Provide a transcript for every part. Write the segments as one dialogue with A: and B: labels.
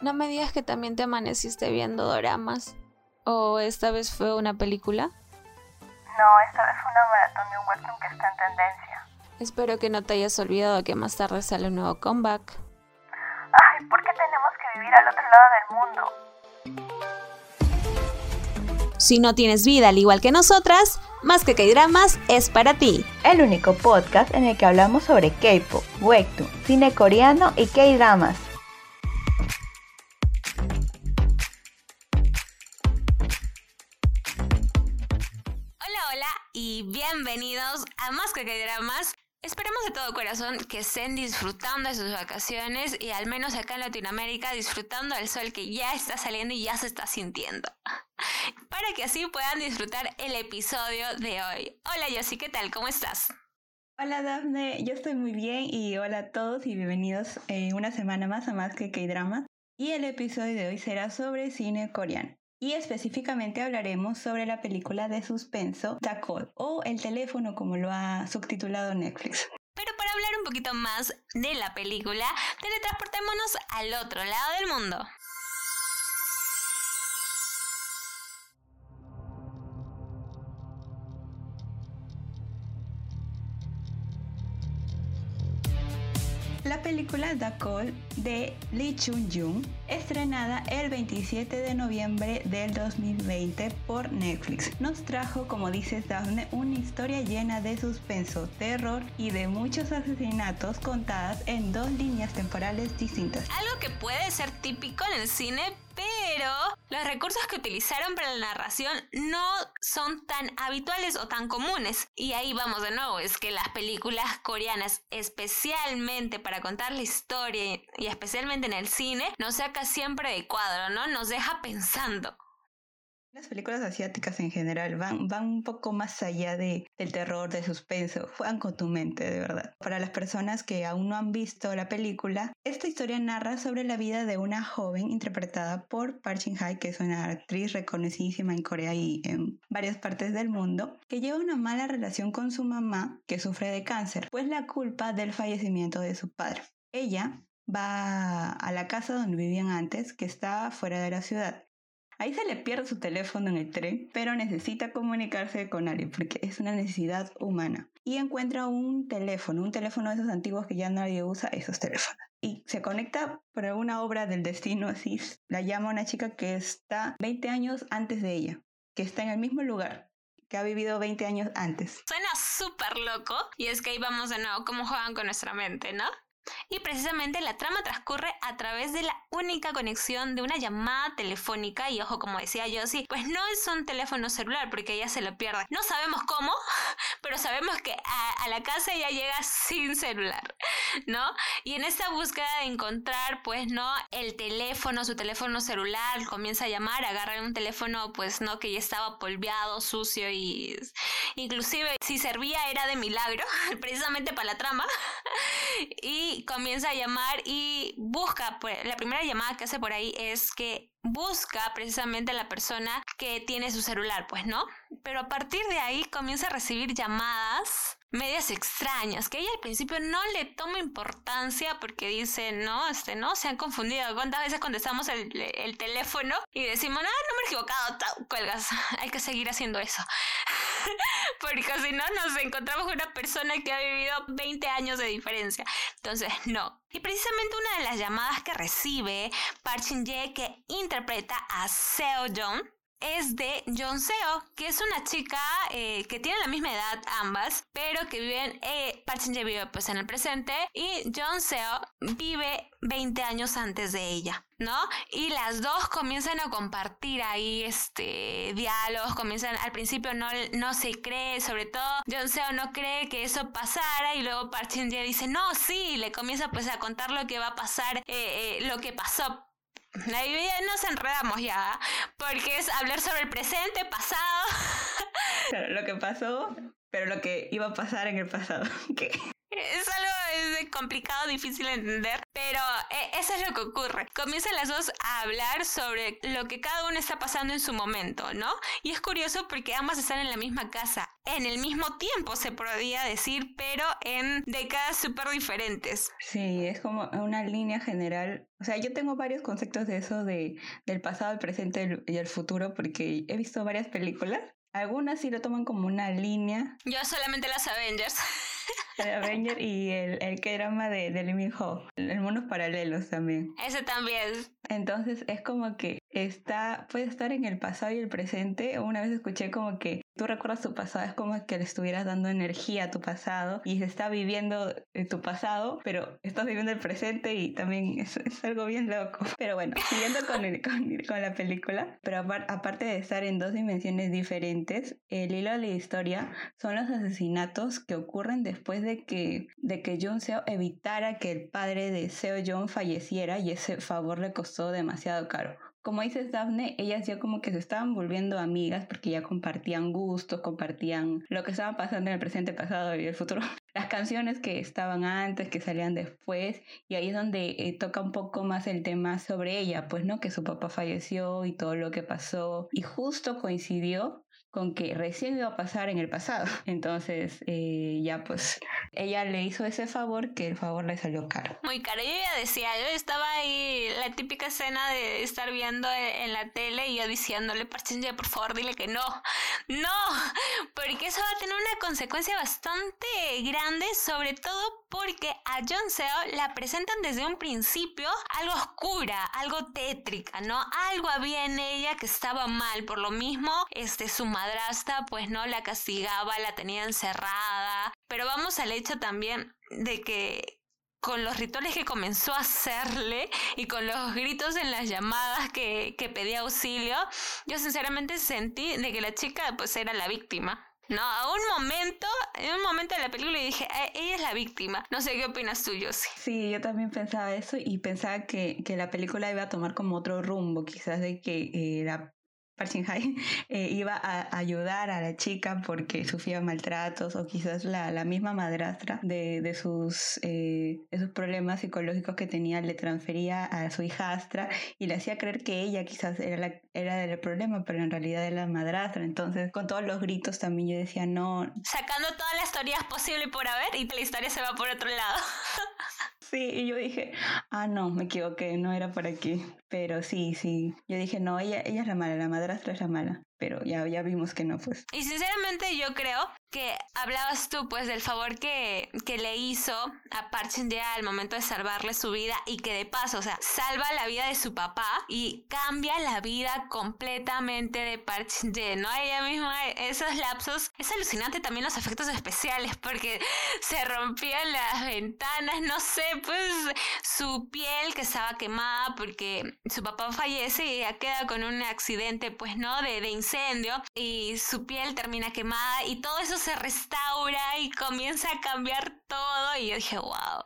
A: No me digas que también te amaneciste viendo doramas. ¿O esta vez fue una película?
B: No, esta vez fue una maratón de un webtoon que está en tendencia.
A: Espero que no te hayas olvidado que más tarde sale un nuevo comeback.
B: Ay, ¿por qué tenemos que vivir al otro lado del
A: mundo? Si no tienes vida al igual que nosotras, Más que K-Dramas es para ti.
C: El único podcast en el que hablamos sobre K-pop, webtoon, cine coreano y K-Dramas.
A: Más que Dramas. Esperamos de todo corazón que estén disfrutando de sus vacaciones y al menos acá en Latinoamérica disfrutando del sol que ya está saliendo y ya se está sintiendo. Para que así puedan disfrutar el episodio de hoy. Hola Yossi, ¿qué tal? ¿Cómo estás?
C: Hola Dafne, yo estoy muy bien y hola a todos y bienvenidos eh, una semana más a Más que K-Dramas. Y el episodio de hoy será sobre cine coreano y específicamente hablaremos sobre la película de suspenso The Call o El teléfono como lo ha subtitulado Netflix.
A: Pero para hablar un poquito más de la película, teletransportémonos al otro lado del mundo.
C: La película The Call de Lee Chun-jung, estrenada el 27 de noviembre del 2020 por Netflix, nos trajo, como dices Daphne, una historia llena de suspenso, terror y de muchos asesinatos contadas en dos líneas temporales distintas.
A: Algo que puede ser típico en el cine, pero los recursos que utilizaron para la narración no son tan habituales o tan comunes. Y ahí vamos de nuevo, es que las películas coreanas, especialmente para contar la historia y especialmente en el cine, nos saca siempre de cuadro, ¿no? Nos deja pensando.
C: Las películas asiáticas en general van, un poco más allá de, del terror, del suspenso, juegan con tu mente, de verdad. Para las personas que aún no han visto la película, esta historia narra sobre la vida de una joven interpretada por Park Shin-hye, que es una actriz reconocidísima en Corea y en varias partes del mundo, que lleva una mala relación con su mamá, que sufre de cáncer, pues la culpa del fallecimiento de su padre. Ella va a la casa donde vivían antes, que está fuera de la ciudad. Ahí se le pierde su teléfono en el tren, pero necesita comunicarse con alguien porque es una necesidad humana. Y encuentra un teléfono, un teléfono de esos antiguos que ya nadie usa, esos teléfonos. Y se conecta por una obra del destino, así la llama una chica que está 20 años antes de ella, que está en el mismo lugar, que ha vivido 20 años antes.
A: Suena súper loco y es que ahí vamos de nuevo, cómo juegan con nuestra mente, ¿no? Y precisamente la trama transcurre a través de la única conexión de una llamada telefónica y ojo como decía yo, pues no es un teléfono celular porque ella se lo pierde. No sabemos cómo, pero sabemos que a, la casa ella llega sin celular, ¿no? Y en esta búsqueda de encontrar pues no el teléfono, su teléfono celular, comienza a llamar, agarra un teléfono pues no que ya estaba polveado, sucio y inclusive si servía era de milagro, precisamente para la trama. y comienza a llamar y busca, pues, la primera llamada que hace por ahí es que busca precisamente a la persona que tiene su celular, pues, ¿no? Pero a partir de ahí comienza a recibir llamadas medias extrañas, que ella al principio no le toma importancia porque dice, no, este, no, se han confundido. ¿Cuántas veces contestamos el, el teléfono y decimos, no, no me he equivocado, cuelgas, hay que seguir haciendo eso. porque si no nos encontramos con una persona que ha vivido 20 años de diferencia. Entonces, no. Y precisamente una de las llamadas que recibe Park Shin-ye que interpreta a Seo Jong es de John Seo, que es una chica eh, que tiene la misma edad ambas, pero que viven, eh, Park Shin vive pues en el presente y John Seo vive 20 años antes de ella, ¿no? Y las dos comienzan a compartir ahí este diálogos, comienzan al principio no, no se cree, sobre todo John Seo no cree que eso pasara y luego Park dice, no, sí, le comienza pues a contar lo que va a pasar, eh, lo que pasó Ahí nos enredamos ya, porque es hablar sobre el presente, pasado.
C: lo que pasó, pero lo que iba a pasar en el pasado.
A: Es algo complicado, difícil de entender, pero eh, eso es lo que ocurre. Comienzan las dos a hablar sobre lo que cada uno está pasando en su momento, ¿no? Y es curioso porque ambas están en la misma casa, en el mismo tiempo se podría decir, pero en décadas súper diferentes.
C: Sí, es como una línea general. O sea, yo tengo varios conceptos de eso de, del pasado, el presente y el futuro porque he visto varias películas. Algunas sí lo toman como una línea.
A: Yo solamente las Avengers.
C: El Avenger y el, el drama de, de Lee Min Ho. El Monos Paralelos también.
A: Ese también.
C: Entonces es como que está, puede estar en el pasado y el presente. Una vez escuché como que tú recuerdas tu pasado, es como que le estuvieras dando energía a tu pasado y se está viviendo tu pasado, pero estás viviendo el presente y también es, algo bien loco. Pero bueno, siguiendo con, el, con, la película, pero aparte de estar en dos dimensiones diferentes, el hilo de la historia son los asesinatos que ocurren después de que, de que Jung Seo evitara que el padre de Seo Jung falleciera y ese favor le costó demasiado caro como dices Daphne, ellas ya como que se estaban volviendo amigas porque ya compartían gustos, compartían lo que estaba pasando en el presente, pasado y el futuro. Las canciones que estaban antes, que salían después, y ahí es donde eh, toca un poco más el tema sobre ella, pues no, que su papá falleció y todo lo que pasó, y justo coincidió con que recién iba a pasar en el pasado. Entonces, eh, ya pues, ella le hizo ese favor que el favor le salió caro.
A: Muy caro. Yo ya decía, yo estaba ahí, la típica escena de estar viendo en la tele y yo diciéndole, por favor, dile que no. No, porque eso va a tener una consecuencia bastante grande, sobre todo porque a John Seo la presentan desde un principio algo oscura, algo tétrica, ¿no? Algo había en ella que estaba mal, por lo mismo, este, su madrastra pues no la castigaba, la tenía encerrada, pero vamos al hecho también de que con los rituales que comenzó a hacerle y con los gritos en las llamadas que, que pedía auxilio, yo sinceramente sentí de que la chica pues era la víctima. No, a un momento, en un momento de la película dije, eh, ella es la víctima. No sé qué opinas tú, Josie.
C: Sí, yo también pensaba eso y pensaba que, que la película iba a tomar como otro rumbo, quizás de que eh, la Parchinhai eh, iba a ayudar a la chica porque sufría maltratos o quizás la, la misma madrastra de, de sus, eh, de sus problemas psicológicos que tenía le transfería a su hijastra y le hacía creer que ella quizás era, la, era del problema, pero en realidad era la madrastra. Entonces, con todos los gritos también yo decía, no.
A: Sacando todas las teorías posibles por haber y la historia se va por otro lado.
C: Sí, y yo dije, ah, no, me equivoqué, no era por aquí. Pero sí, sí. Yo dije, no, ella, ella es la mala, la madrastra es la mala pero ya, ya vimos que no, pues.
A: Y sinceramente yo creo que hablabas tú, pues, del favor que, que le hizo a Park al momento de salvarle su vida y que de paso, o sea, salva la vida de su papá y cambia la vida completamente de Park ¿no? Ella misma, esos lapsos, es alucinante también los efectos especiales porque se rompían las ventanas, no sé, pues, su piel que estaba quemada porque su papá fallece y ella queda con un accidente, pues, ¿no? De, de incendio y su piel termina quemada y todo eso se restaura y comienza a cambiar todo y yo dije, wow,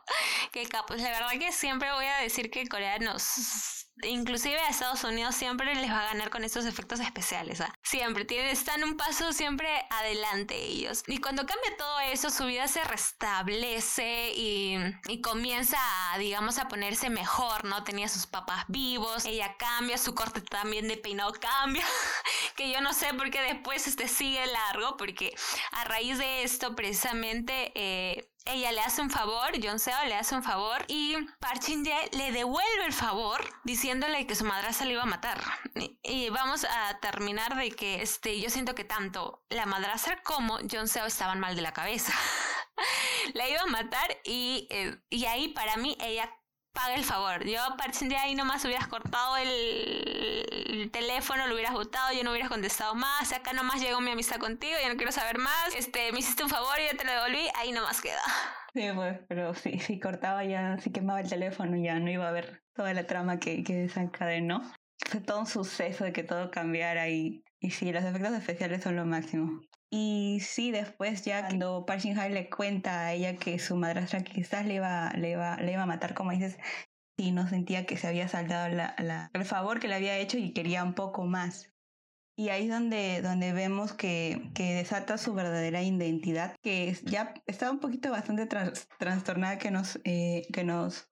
A: qué capos. La verdad que siempre voy a decir que Corea nos inclusive a Estados Unidos siempre les va a ganar con estos efectos especiales. ¿ah? Siempre tienen, están un paso siempre adelante ellos. Y cuando cambia todo eso, su vida se restablece y, y comienza a, digamos, a ponerse mejor, ¿no? Tenía sus papás vivos, ella cambia, su corte también de peinado cambia, que yo no sé por qué después este sigue largo, porque a raíz de esto precisamente... Eh, ella le hace un favor, John Seo le hace un favor y Park Shin le devuelve el favor diciéndole que su madrastra le iba a matar. Y, vamos a terminar de que este, yo siento que tanto la madrastra como John Seo estaban mal de la cabeza. la iba a matar y, eh, y ahí para mí ella paga el favor. Yo a partir de ahí nomás hubieras cortado el, teléfono, lo hubieras botado, yo no hubieras contestado más. Acá nomás llegó mi amistad contigo, yo no quiero saber más. Este, me hiciste un favor y yo te lo devolví, ahí nomás queda.
C: Sí, pues, pero si, si cortaba ya, si quemaba el teléfono, ya no iba a ver toda la trama que, que desencadenó. Fue todo un suceso de que todo cambiara y, y sí, los efectos especiales son lo máximo. Y sí, después ya cuando Park le cuenta a ella que su madrastra quizás le iba, le iba, le iba a matar, como dices, y no sentía que se había saldado la, la, el favor que le había hecho y quería un poco más. Y ahí es donde, donde vemos que, que desata su verdadera identidad, que ya estaba un poquito bastante trastornada que nos, eh, que nos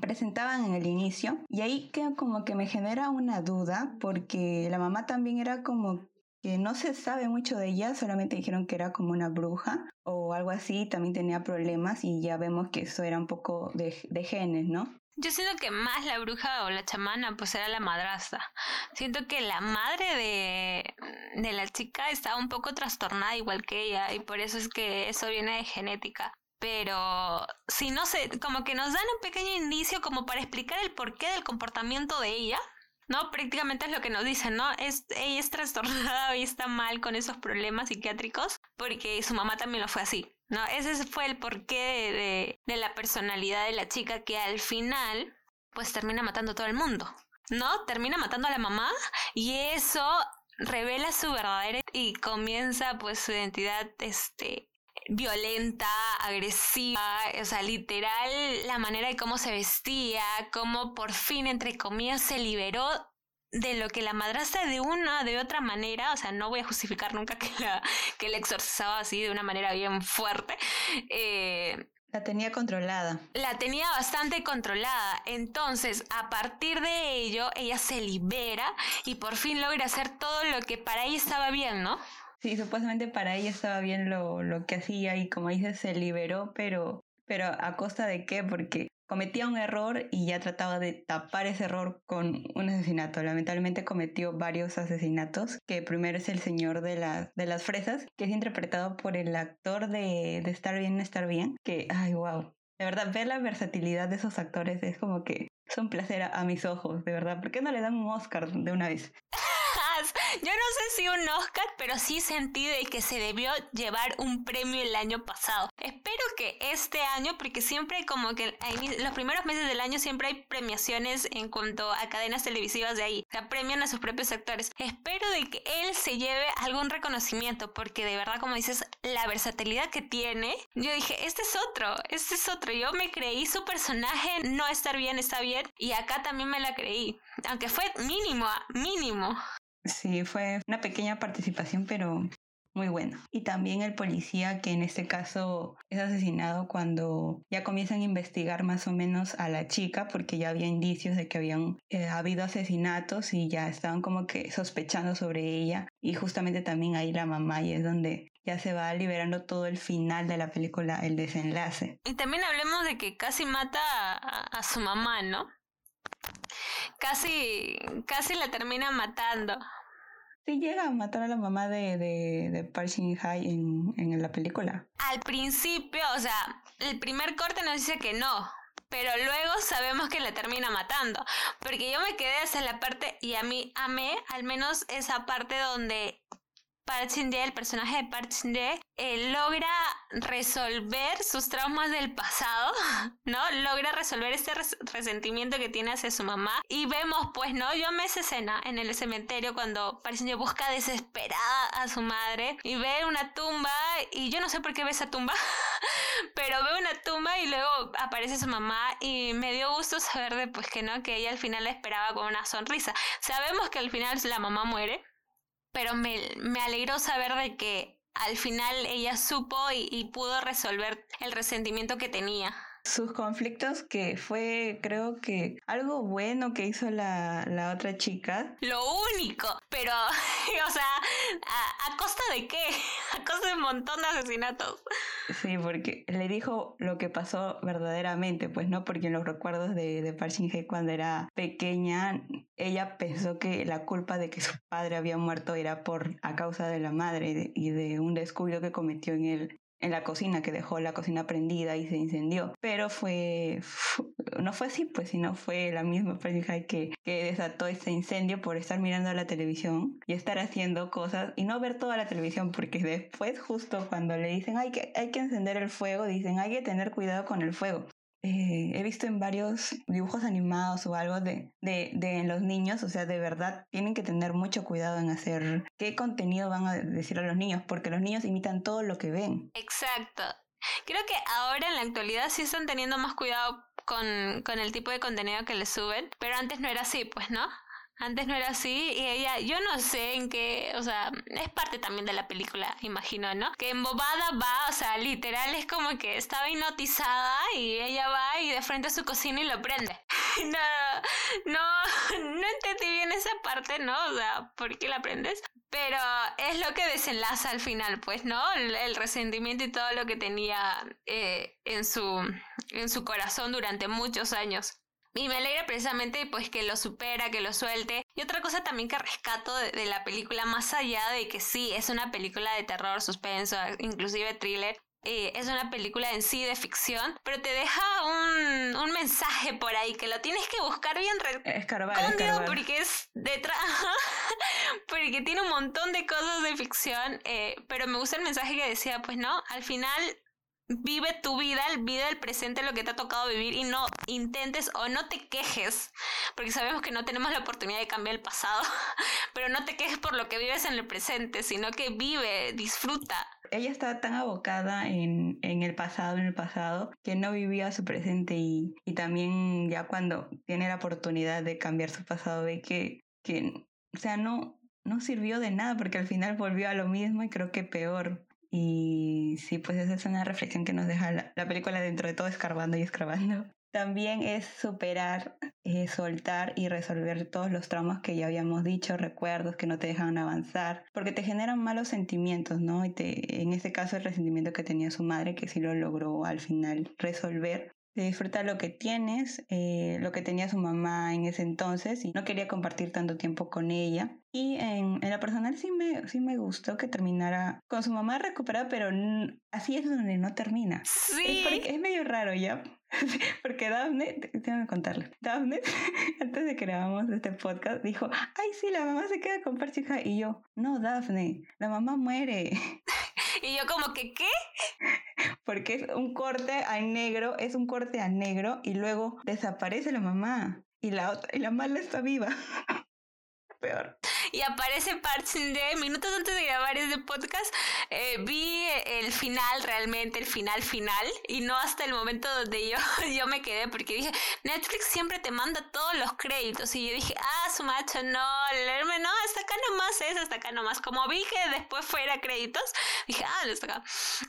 C: presentaban en el inicio. Y ahí que como que me genera una duda, porque la mamá también era como que no se sabe mucho de ella, solamente dijeron que era como una bruja o algo así, también tenía problemas y ya vemos que eso era un poco de, de genes, ¿no?
A: Yo siento que más la bruja o la chamana pues era la madrastra. Siento que la madre de, de la chica estaba un poco trastornada igual que ella y por eso es que eso viene de genética. Pero si no sé, como que nos dan un pequeño indicio como para explicar el porqué del comportamiento de ella, ¿no? Prácticamente es lo que nos dicen, ¿no? Es, ella es trastornada y está mal con esos problemas psiquiátricos porque su mamá también lo fue así. ¿no? Ese fue el porqué de, de la personalidad de la chica que al final, pues termina matando a todo el mundo, ¿no? Termina matando a la mamá y eso revela su verdadera y comienza pues su identidad, este, violenta, agresiva, o sea, literal la manera de cómo se vestía, cómo por fin, entre comillas, se liberó de lo que la madrastra de una de otra manera, o sea, no voy a justificar nunca que la, que la exorcizaba así de una manera bien fuerte. Eh,
C: la tenía controlada.
A: La tenía bastante controlada. Entonces, a partir de ello, ella se libera y por fin logra hacer todo lo que para ella estaba bien, ¿no?
C: Sí, supuestamente para ella estaba bien lo, lo que hacía y como dices, se liberó, pero, pero ¿a costa de qué? Porque cometía un error y ya trataba de tapar ese error con un asesinato. Lamentablemente cometió varios asesinatos, que primero es el señor de, las de las fresas, que es interpretado por el actor de, de Estar bien, estar bien, que, ay, wow. De verdad, ver la versatilidad de esos actores es como que es un placer a, a mis ojos, de verdad. ¿Por qué no le dan un Oscar de una vez?
A: Yo no sé si un Oscar, pero sí sentí de que se debió llevar un premio el año pasado. Espero que este año, porque siempre como que en los primeros meses del año siempre hay premiaciones en cuanto a cadenas televisivas de ahí. O premian a sus propios actores. Espero de que él se lleve algún reconocimiento, porque de verdad, como dices, la versatilidad que tiene, yo dije, este es otro, este es otro. Yo me creí su personaje, no estar bien, está bien, y acá también me la creí. Aunque fue mínimo, mínimo.
C: Sí, fue una pequeña participación, pero muy buena. Y también el policía que en este caso es asesinado cuando ya comienzan a investigar más o menos a la chica porque ya había indicios de que habían eh, habido asesinatos y ya estaban como que sospechando sobre ella y justamente también ahí la mamá y es donde ya se va liberando todo el final de la película, el desenlace.
A: Y también hablemos de que casi mata a su mamá, ¿no? Casi, casi la termina matando.
C: Sí, llega a matar a la mamá de, de, de Park Shin Hye en, en la película.
A: Al principio, o sea, el primer corte nos dice que no, pero luego sabemos que la termina matando. Porque yo me quedé hasta la parte, y a mí amé al menos esa parte donde Park Shin el personaje de Park Shin eh, logra resolver sus traumas del pasado, ¿no? Logra resolver este resentimiento que tiene hacia su mamá. Y vemos, pues, ¿no? Yo me esa escena en el cementerio cuando Park Shin busca desesperada a su madre y ve una tumba y yo no sé por qué ve esa tumba, pero ve una tumba y luego aparece su mamá y me dio gusto saber de, pues, que no, que ella al final la esperaba con una sonrisa. Sabemos que al final la mamá muere, pero me, me alegró saber de que al final ella supo y, pudo resolver el resentimiento que tenía
C: sus conflictos, que fue creo que algo bueno que hizo la, la otra chica.
A: Lo único, pero, o sea, ¿a, costa de qué? A costa de un montón de asesinatos.
C: Sí, porque le dijo lo que pasó verdaderamente, pues no, porque en los recuerdos de, de Park cuando era pequeña, ella pensó que la culpa de que su padre había muerto era por a causa de la madre y de un descuido que cometió en él en la cocina, que dejó la cocina prendida y se incendió. Pero fue, no fue así, pues, sino fue la misma pareja que, que desató este incendio por estar mirando la televisión y estar haciendo cosas y no ver toda la televisión, porque después, justo cuando le dicen hay que, hay que encender el fuego, dicen hay que tener cuidado con el fuego. Eh, he visto en varios dibujos animados o algo de, de, de, los niños, o sea, de verdad tienen que tener mucho cuidado en hacer qué contenido van a decir a los niños, porque los niños imitan todo lo que ven.
A: Exacto. Creo que ahora en la actualidad sí están teniendo más cuidado con, con el tipo de contenido que les suben, pero antes no era así, pues, ¿no? Antes no era así y ella, yo no sé en qué, o sea, es parte también de la película, imagino, ¿no? Que embobada va, o sea, literal es como que estaba hipnotizada y ella va y de frente a su cocina y lo prende. no, no, no entendí bien esa parte, ¿no? O sea, ¿por qué la prendes? Pero es lo que desenlaza al final, pues, ¿no? El, resentimiento y todo lo que tenía eh, en, su, en su corazón durante muchos años. Y me alegra precisamente pues que lo supera, que lo suelte. Y otra cosa también que rescato de, la película, más allá de que sí, es una película de terror, suspenso, inclusive thriller, eh, es una película en sí de ficción, pero te deja un, un mensaje por ahí que lo tienes que buscar bien
C: escarbar,
A: porque es detrás, porque tiene un montón de cosas de ficción, eh, pero me gusta el mensaje que decía, pues no, al final vive tu vida, vive el presente, lo que te ha tocado vivir y no intentes o no te quejes, porque sabemos que no tenemos la oportunidad de cambiar el pasado, pero no te quejes por lo que vives en el presente, sino que vive, disfruta.
C: Ella estaba tan abocada en, en el pasado, en el pasado, que no vivía su presente y, y también ya cuando tiene la oportunidad de cambiar su pasado ve que, que o sea, no, no sirvió de nada porque al final volvió a lo mismo y creo que peor. Y sí, pues esa es una reflexión que nos deja la, película dentro de todo escarbando y escarbando. También es superar, eh, soltar y resolver todos los traumas que ya habíamos dicho, recuerdos que no te dejan avanzar, porque te generan malos sentimientos, ¿no? Y te, en este caso el resentimiento que tenía su madre, que sí lo logró al final resolver, de disfrutar lo que tienes, eh, lo que tenía su mamá en ese entonces y no quería compartir tanto tiempo con ella. Y en, en lo personal sí me, sí me gustó que terminara con su mamá recuperada, pero así es donde no termina.
A: Sí.
C: Es, es medio raro ya. Porque Daphne, tengo que contarle, Daphne, antes de que grabamos este podcast, dijo, ay, sí, la mamá se queda con Parchija. Y yo, no, Daphne, la mamá muere.
A: Y yo como que, ¿qué?
C: Porque es un corte a negro, es un corte a negro y luego desaparece la mamá y la otra, y la mala está viva. Peor
A: y aparece Parchin de minutos antes de grabar este podcast. Eh, vi el final, realmente el final final, y no hasta el momento donde yo, yo me quedé, porque dije, Netflix siempre te manda todos los créditos, y yo dije, ah, su macho, no, leerme, no, hasta acá nomás es, hasta acá nomás. Como vi que después fuera créditos, dije, ah, está acá.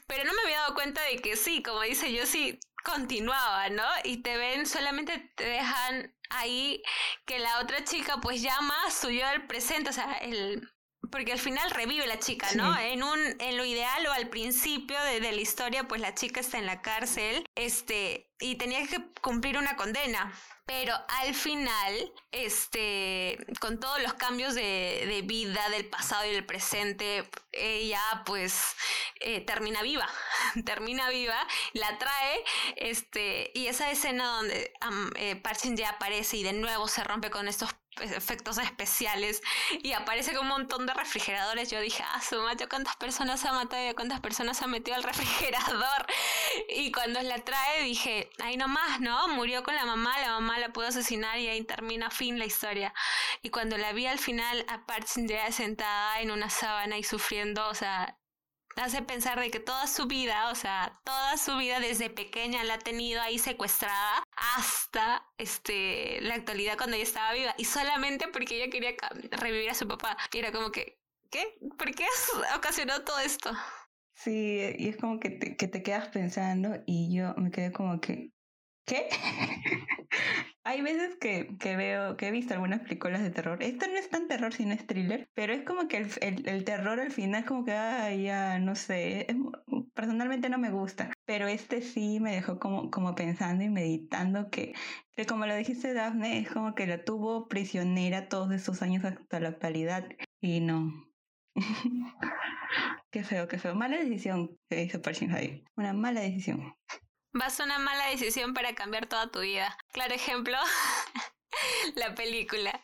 A: Pero no me había dado cuenta de que sí, como dice yo, sí, continuaba, ¿no? Y te ven, solamente te dejan ahí que la otra chica pues llama su yo del presente, o sea, el porque al final revive la chica, ¿no? En un en lo ideal o al principio de, de, la historia pues la chica está en la cárcel, este y tenía que cumplir una condena. Pero al final, este, con todos los cambios de, de vida del pasado y del presente, ella pues eh, termina viva, termina viva, la trae, este, y esa escena donde um, ya aparece y de nuevo se rompe con estos efectos especiales y aparece con un montón de refrigeradores. Yo dije, ah, su macho, ¿cuántas personas ha matado y cuántas personas ha metido al refrigerador? Y cuando la trae dije, ahí nomás, ¿no? Murió con la mamá, la mamá la pudo asesinar y ahí termina fin la historia. Y cuando la vi al final, a ya sentada en una sábana y sufriendo, o sea, hace pensar de que toda su vida, o sea, toda su vida desde pequeña la ha tenido ahí secuestrada hasta este la actualidad cuando ella estaba viva y solamente porque ella quería revivir a su papá. Y era como que, ¿qué? ¿Por qué has ocasionado todo esto?
C: Sí, y es como que te, que te quedas pensando y yo me quedé como que, ¿qué? Hay veces que, que, veo, que he visto algunas películas de terror. Esto no es tan terror, sino es thriller, pero es como que el, el, el terror al final es como que, ay, ya, no sé, personalmente no me gusta, pero este sí me dejó como, como pensando y meditando que, que, como lo dijiste Daphne, es como que la tuvo prisionera todos estos años hasta la actualidad y no. qué feo, qué feo. Mala decisión que hizo Pershing. Una mala decisión.
A: Vas a una mala decisión para cambiar toda tu vida. Claro ejemplo, la película.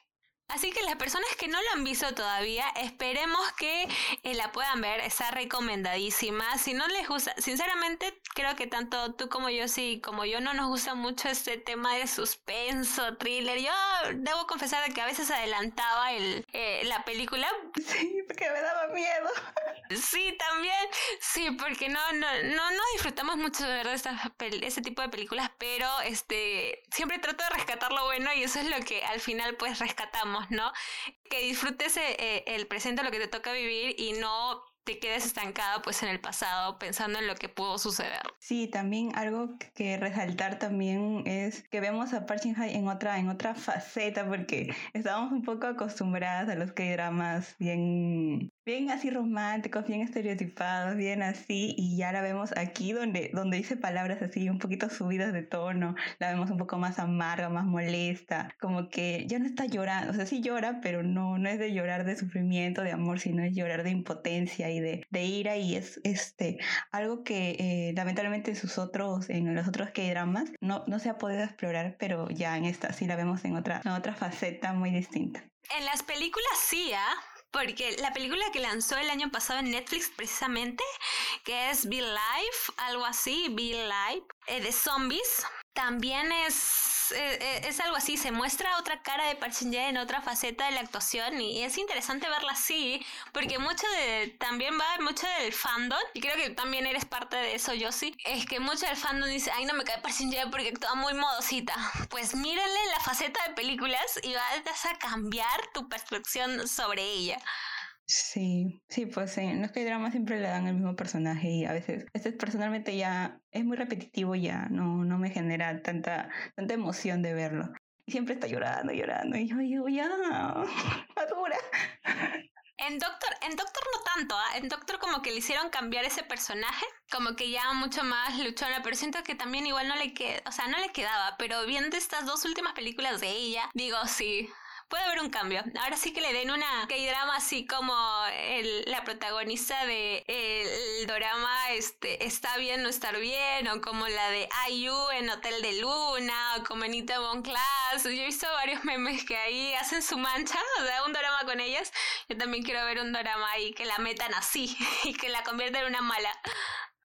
A: Así que las personas que no lo han visto todavía, esperemos que eh, la puedan ver. Está recomendadísima. Si no les gusta, sinceramente creo que tanto tú como yo, sí, como yo no nos gusta mucho este tema de suspenso, thriller. Yo debo confesar que a veces adelantaba el, eh, la película.
C: Sí, porque me daba miedo.
A: Sí, también. Sí, porque no, no, no, no disfrutamos mucho de ver ese tipo de películas, pero este siempre trato de rescatar lo bueno y eso es lo que al final pues rescatamos, ¿no? Que disfrutes eh, el presente, lo que te toca vivir y no te quedes estancada pues en el pasado pensando en lo que pudo suceder.
C: Sí, también algo que resaltar también es que vemos a Park Shin Hye en otra en otra faceta porque estábamos un poco acostumbradas a los que dramas bien bien así románticos, bien estereotipados, bien así, y ya la vemos aquí donde, donde dice palabras así un poquito subidas de tono, la vemos un poco más amarga, más molesta, como que ya no está llorando, o sea, sí llora, pero no, no es de llorar de sufrimiento, de amor, sino es llorar de impotencia y de, de ira, y es este, algo que eh, lamentablemente en sus otros, en los otros K-dramas, no, no se ha podido explorar, pero ya en esta sí la vemos en otra, en otra faceta muy distinta.
A: En las películas sí, ¿ah? Porque la película que lanzó el año pasado en Netflix precisamente, que es Be Life, algo así, Be Life, eh, de zombies, también es, eh, eh, es algo así, se muestra otra cara de Park en otra faceta de la actuación y es interesante verla así, porque mucho de, también va mucho del fandom, y creo que también eres parte de eso, yo sí, es que mucho del fandom dice, ay no me cae Park porque actúa muy modosita. Pues mírenle la faceta de películas y vas a cambiar tu percepción sobre ella.
C: Sí, sí, pues en los que drama siempre le dan el mismo personaje y a veces, este personalmente ya es muy repetitivo, ya no, no me genera tanta, tanta emoción de verlo. Y siempre está llorando, llorando, y yo digo, ya, madura.
A: En Doctor, en Doctor no tanto, ¿ah? en Doctor como que le hicieron cambiar ese personaje, como que ya mucho más luchona, pero siento que también igual no le queda, o sea, no le quedaba, pero viendo estas dos últimas películas de ella, digo, sí, puede haber un cambio. Ahora sí que le den una K-drama así como el, la protagonista de el, drama este, Está bien no estar bien, o como la de IU en Hotel de Luna, o como Anita Von Class. Yo he visto varios memes que ahí hacen su mancha, o sea, un drama con ellas. Yo también quiero ver un drama ahí que la metan así y que la conviertan en una mala.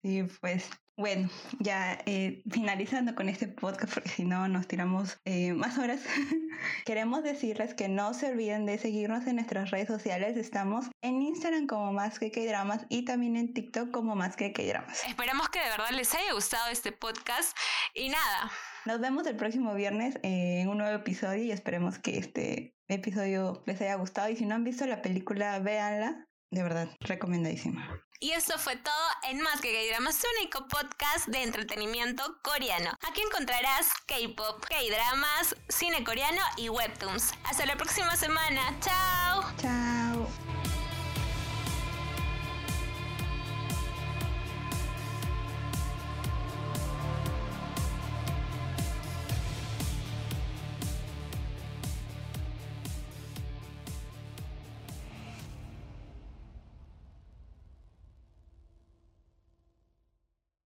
C: Sí, pues bueno, ya eh, finalizando con este podcast, porque si no nos tiramos eh, más horas, queremos decirles que no se olviden de seguirnos en nuestras redes sociales. Estamos en Instagram como Más que K-Dramas y también en TikTok como Más que K-Dramas.
A: Esperamos que de verdad les haya gustado este podcast y nada.
C: Nos vemos el próximo viernes en un nuevo episodio y esperemos que este episodio les haya gustado. Y si no han visto la película, véanla. De verdad, recomendadísima.
A: Y eso fue todo en Más que K-Dramas, único podcast de entretenimiento coreano. Aquí encontrarás K-pop, K-dramas, cine coreano y webtoons. Hasta la próxima semana. Chao.
C: Chao.